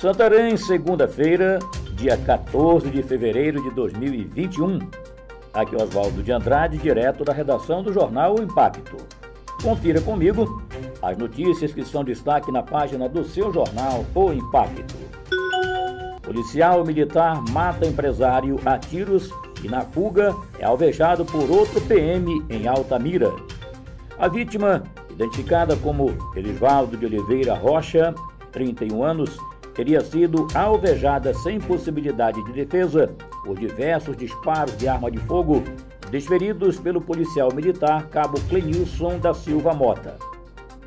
Santarém, segunda-feira, dia 14 de fevereiro de 2021. Aqui é Oswaldo de Andrade, direto da redação do jornal o Impacto. Confira comigo as notícias que são destaque na página do seu jornal O Impacto. Policial militar mata empresário a tiros e na fuga é alvejado por outro PM em Altamira. A vítima, identificada como Elisvaldo de Oliveira Rocha, 31 anos, teria sido alvejada sem possibilidade de defesa por diversos disparos de arma de fogo desferidos pelo policial militar Cabo Clenilson da Silva Mota.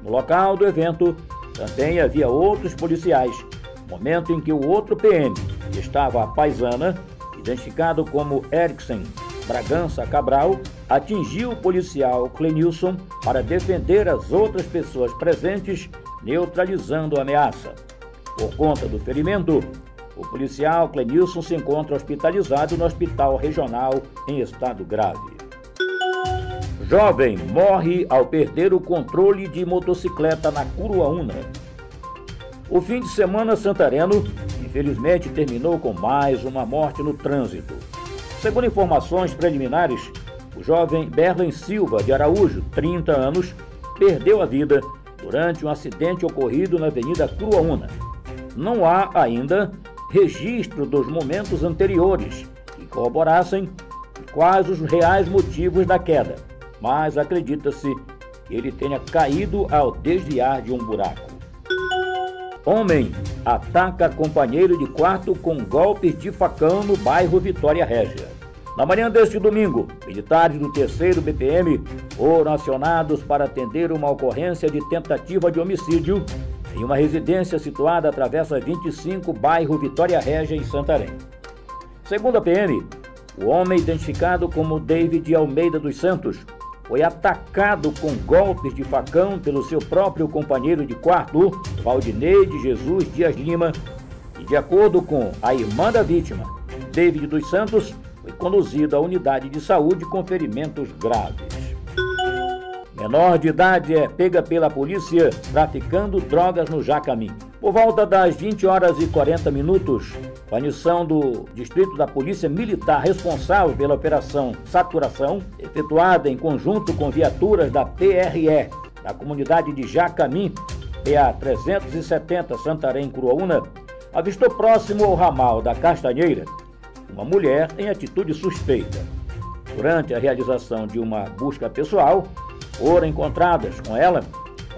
No local do evento também havia outros policiais, momento em que o outro PM, que estava a paisana, identificado como Erickson Bragança Cabral, atingiu o policial Clenilson para defender as outras pessoas presentes, neutralizando a ameaça. Por conta do ferimento, o policial Clenilson se encontra hospitalizado no Hospital Regional em estado grave. Jovem morre ao perder o controle de motocicleta na Curuaúna. O fim de semana santareno, infelizmente, terminou com mais uma morte no trânsito. Segundo informações preliminares, o jovem Berlen Silva de Araújo, 30 anos, perdeu a vida durante um acidente ocorrido na Avenida Curuaúna não há ainda registro dos momentos anteriores que corroborassem quais os reais motivos da queda, mas acredita-se que ele tenha caído ao desviar de um buraco. Homem ataca companheiro de quarto com golpes de facão no bairro Vitória Régia. Na manhã deste domingo, militares do 3 BPM foram acionados para atender uma ocorrência de tentativa de homicídio em uma residência situada à Travessa 25, bairro Vitória Régia, em Santarém. Segundo a PM, o homem identificado como David Almeida dos Santos foi atacado com golpes de facão pelo seu próprio companheiro de quarto, Valdinei de Jesus Dias Lima, e de acordo com a irmã da vítima, David dos Santos, foi conduzido à unidade de saúde com ferimentos graves. Menor de idade é pega pela polícia traficando drogas no Jacamim. Por volta das 20 horas e 40 minutos, guarnição do Distrito da Polícia Militar responsável pela Operação Saturação, efetuada em conjunto com viaturas da PRE, da comunidade de Jacamim, PA 370 Santarém, Cruaúna, avistou próximo ao ramal da Castanheira uma mulher em atitude suspeita. Durante a realização de uma busca pessoal, foram encontradas com ela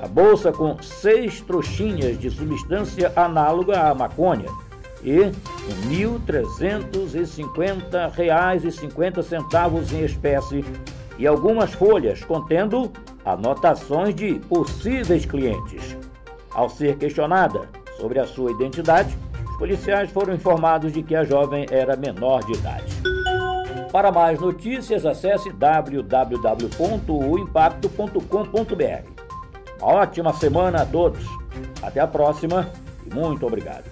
a bolsa com seis trouxinhas de substância análoga à maconha e R$ 1.350,50 em espécie e algumas folhas contendo anotações de possíveis clientes. Ao ser questionada sobre a sua identidade, os policiais foram informados de que a jovem era menor de idade. Para mais notícias, acesse www.oimpacto.com.br. Uma ótima semana a todos. Até a próxima e muito obrigado.